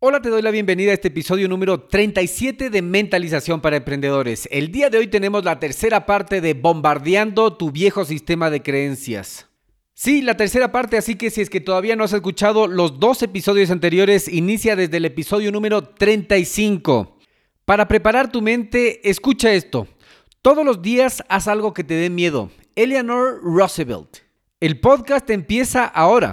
Hola, te doy la bienvenida a este episodio número 37 de Mentalización para Emprendedores. El día de hoy tenemos la tercera parte de Bombardeando tu viejo sistema de creencias. Sí, la tercera parte, así que si es que todavía no has escuchado los dos episodios anteriores, inicia desde el episodio número 35. Para preparar tu mente, escucha esto. Todos los días haz algo que te dé miedo. Eleanor Roosevelt. El podcast empieza ahora.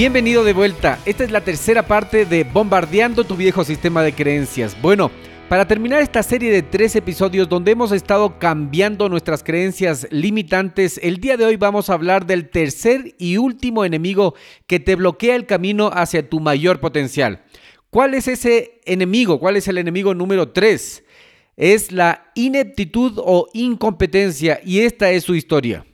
Bienvenido de vuelta. Esta es la tercera parte de Bombardeando tu viejo sistema de creencias. Bueno, para terminar esta serie de tres episodios donde hemos estado cambiando nuestras creencias limitantes, el día de hoy vamos a hablar del tercer y último enemigo que te bloquea el camino hacia tu mayor potencial. ¿Cuál es ese enemigo? ¿Cuál es el enemigo número tres? Es la ineptitud o incompetencia y esta es su historia.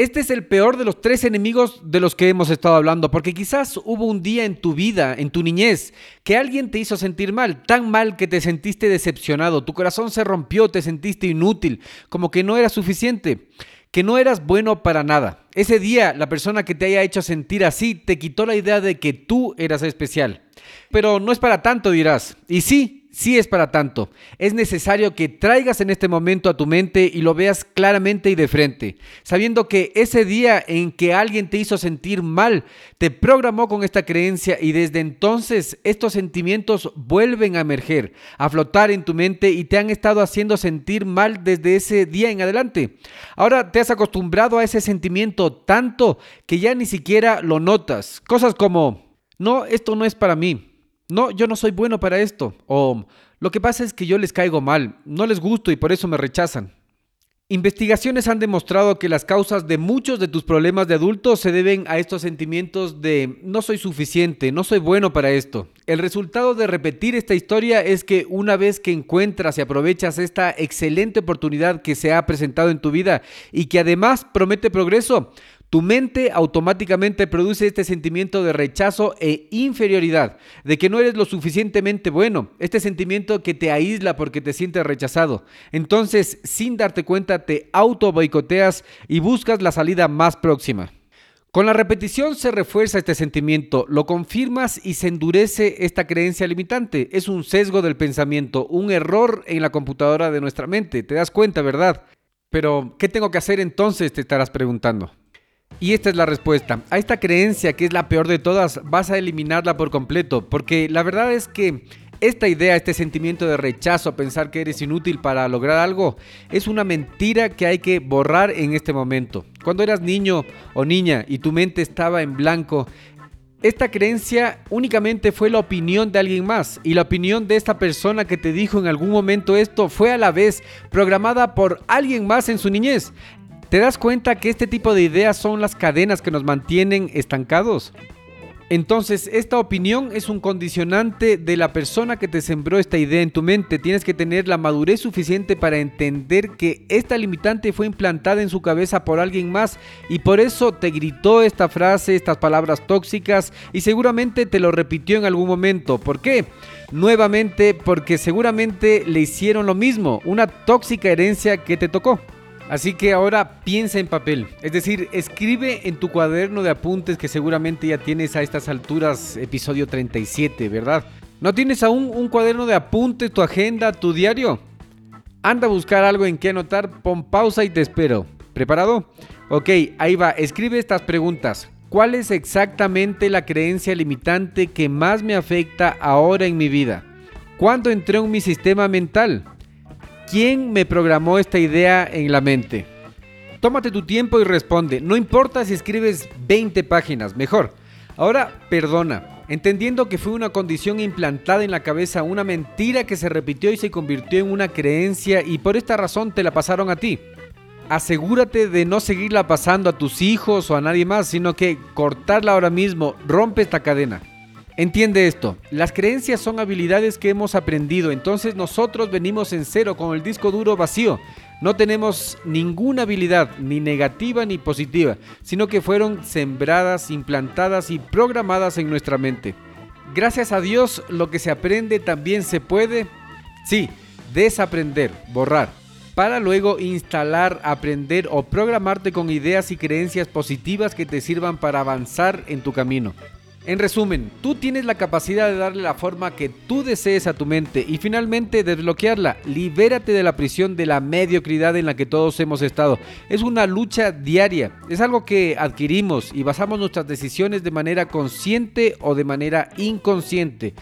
Este es el peor de los tres enemigos de los que hemos estado hablando, porque quizás hubo un día en tu vida, en tu niñez, que alguien te hizo sentir mal, tan mal que te sentiste decepcionado, tu corazón se rompió, te sentiste inútil, como que no era suficiente, que no eras bueno para nada. Ese día la persona que te haya hecho sentir así te quitó la idea de que tú eras especial. Pero no es para tanto, dirás. Y sí, sí es para tanto. Es necesario que traigas en este momento a tu mente y lo veas claramente y de frente, sabiendo que ese día en que alguien te hizo sentir mal, te programó con esta creencia y desde entonces estos sentimientos vuelven a emerger, a flotar en tu mente y te han estado haciendo sentir mal desde ese día en adelante. Ahora te has acostumbrado a ese sentimiento tanto que ya ni siquiera lo notas. Cosas como, no, esto no es para mí no, yo no soy bueno para esto. O lo que pasa es que yo les caigo mal, no les gusto y por eso me rechazan. Investigaciones han demostrado que las causas de muchos de tus problemas de adulto se deben a estos sentimientos de no soy suficiente, no soy bueno para esto. El resultado de repetir esta historia es que una vez que encuentras y aprovechas esta excelente oportunidad que se ha presentado en tu vida y que además promete progreso, tu mente automáticamente produce este sentimiento de rechazo e inferioridad, de que no eres lo suficientemente bueno, este sentimiento que te aísla porque te sientes rechazado. Entonces, sin darte cuenta, te auto boicoteas y buscas la salida más próxima. Con la repetición se refuerza este sentimiento, lo confirmas y se endurece esta creencia limitante. Es un sesgo del pensamiento, un error en la computadora de nuestra mente. Te das cuenta, ¿verdad? Pero, ¿qué tengo que hacer entonces? Te estarás preguntando. Y esta es la respuesta. A esta creencia, que es la peor de todas, vas a eliminarla por completo, porque la verdad es que esta idea, este sentimiento de rechazo, pensar que eres inútil para lograr algo, es una mentira que hay que borrar en este momento. Cuando eras niño o niña y tu mente estaba en blanco, esta creencia únicamente fue la opinión de alguien más y la opinión de esta persona que te dijo en algún momento esto fue a la vez programada por alguien más en su niñez. ¿Te das cuenta que este tipo de ideas son las cadenas que nos mantienen estancados? Entonces, esta opinión es un condicionante de la persona que te sembró esta idea en tu mente. Tienes que tener la madurez suficiente para entender que esta limitante fue implantada en su cabeza por alguien más y por eso te gritó esta frase, estas palabras tóxicas y seguramente te lo repitió en algún momento. ¿Por qué? Nuevamente porque seguramente le hicieron lo mismo, una tóxica herencia que te tocó. Así que ahora piensa en papel, es decir, escribe en tu cuaderno de apuntes que seguramente ya tienes a estas alturas, episodio 37, ¿verdad? ¿No tienes aún un cuaderno de apuntes, tu agenda, tu diario? Anda a buscar algo en que anotar, pon pausa y te espero. ¿Preparado? Ok, ahí va, escribe estas preguntas. ¿Cuál es exactamente la creencia limitante que más me afecta ahora en mi vida? ¿Cuándo entré en mi sistema mental? ¿Quién me programó esta idea en la mente? Tómate tu tiempo y responde. No importa si escribes 20 páginas, mejor. Ahora, perdona, entendiendo que fue una condición implantada en la cabeza, una mentira que se repitió y se convirtió en una creencia y por esta razón te la pasaron a ti. Asegúrate de no seguirla pasando a tus hijos o a nadie más, sino que cortarla ahora mismo, rompe esta cadena. Entiende esto, las creencias son habilidades que hemos aprendido, entonces nosotros venimos en cero con el disco duro vacío. No tenemos ninguna habilidad, ni negativa ni positiva, sino que fueron sembradas, implantadas y programadas en nuestra mente. Gracias a Dios, lo que se aprende también se puede, sí, desaprender, borrar, para luego instalar, aprender o programarte con ideas y creencias positivas que te sirvan para avanzar en tu camino. En resumen, tú tienes la capacidad de darle la forma que tú desees a tu mente y finalmente desbloquearla. Libérate de la prisión de la mediocridad en la que todos hemos estado. Es una lucha diaria, es algo que adquirimos y basamos nuestras decisiones de manera consciente o de manera inconsciente.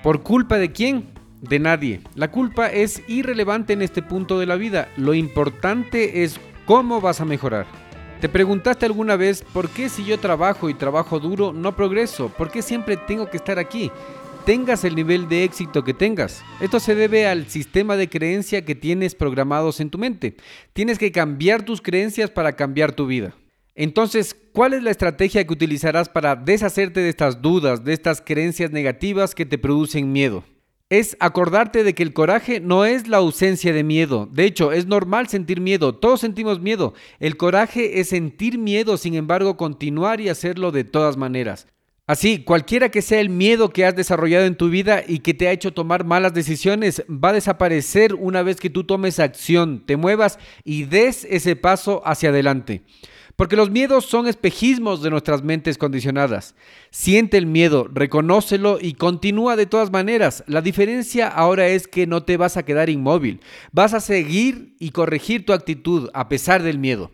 ¿Por culpa de quién? De nadie. La culpa es irrelevante en este punto de la vida. Lo importante es cómo vas a mejorar. ¿Te preguntaste alguna vez por qué si yo trabajo y trabajo duro no progreso? ¿Por qué siempre tengo que estar aquí? Tengas el nivel de éxito que tengas. Esto se debe al sistema de creencia que tienes programados en tu mente. Tienes que cambiar tus creencias para cambiar tu vida. Entonces, ¿cuál es la estrategia que utilizarás para deshacerte de estas dudas, de estas creencias negativas que te producen miedo? Es acordarte de que el coraje no es la ausencia de miedo. De hecho, es normal sentir miedo. Todos sentimos miedo. El coraje es sentir miedo, sin embargo, continuar y hacerlo de todas maneras. Así, cualquiera que sea el miedo que has desarrollado en tu vida y que te ha hecho tomar malas decisiones, va a desaparecer una vez que tú tomes acción, te muevas y des ese paso hacia adelante. Porque los miedos son espejismos de nuestras mentes condicionadas. Siente el miedo, reconócelo y continúa de todas maneras. La diferencia ahora es que no te vas a quedar inmóvil. Vas a seguir y corregir tu actitud a pesar del miedo.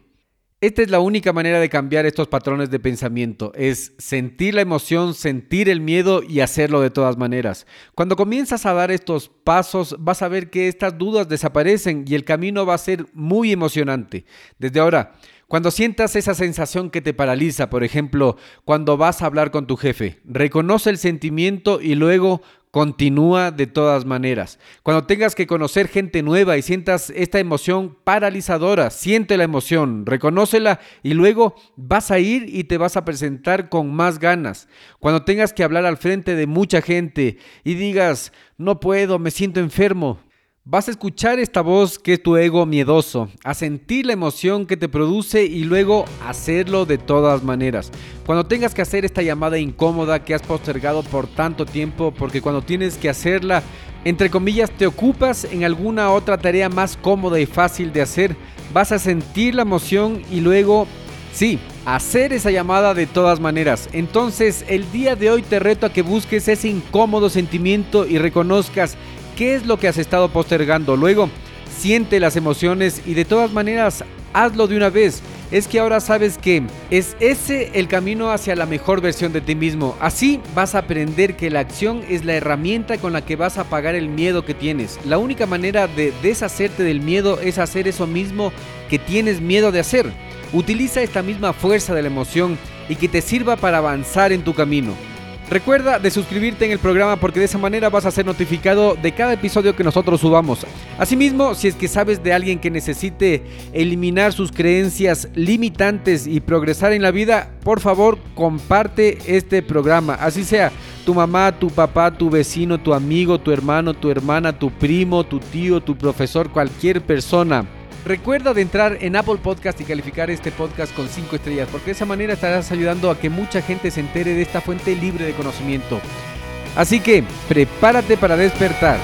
Esta es la única manera de cambiar estos patrones de pensamiento, es sentir la emoción, sentir el miedo y hacerlo de todas maneras. Cuando comienzas a dar estos pasos, vas a ver que estas dudas desaparecen y el camino va a ser muy emocionante. Desde ahora, cuando sientas esa sensación que te paraliza, por ejemplo, cuando vas a hablar con tu jefe, reconoce el sentimiento y luego continúa de todas maneras. Cuando tengas que conocer gente nueva y sientas esta emoción paralizadora, siente la emoción, reconócela y luego vas a ir y te vas a presentar con más ganas. Cuando tengas que hablar al frente de mucha gente y digas, no puedo, me siento enfermo, Vas a escuchar esta voz que es tu ego miedoso, a sentir la emoción que te produce y luego hacerlo de todas maneras. Cuando tengas que hacer esta llamada incómoda que has postergado por tanto tiempo, porque cuando tienes que hacerla, entre comillas, te ocupas en alguna otra tarea más cómoda y fácil de hacer, vas a sentir la emoción y luego, sí, hacer esa llamada de todas maneras. Entonces, el día de hoy te reto a que busques ese incómodo sentimiento y reconozcas qué es lo que has estado postergando. Luego, siente las emociones y de todas maneras, hazlo de una vez. Es que ahora sabes que es ese el camino hacia la mejor versión de ti mismo. Así vas a aprender que la acción es la herramienta con la que vas a pagar el miedo que tienes. La única manera de deshacerte del miedo es hacer eso mismo que tienes miedo de hacer. Utiliza esta misma fuerza de la emoción y que te sirva para avanzar en tu camino. Recuerda de suscribirte en el programa porque de esa manera vas a ser notificado de cada episodio que nosotros subamos. Asimismo, si es que sabes de alguien que necesite eliminar sus creencias limitantes y progresar en la vida, por favor comparte este programa. Así sea tu mamá, tu papá, tu vecino, tu amigo, tu hermano, tu hermana, tu primo, tu tío, tu profesor, cualquier persona. Recuerda de entrar en Apple Podcast y calificar este podcast con 5 estrellas, porque de esa manera estarás ayudando a que mucha gente se entere de esta fuente libre de conocimiento. Así que prepárate para despertar.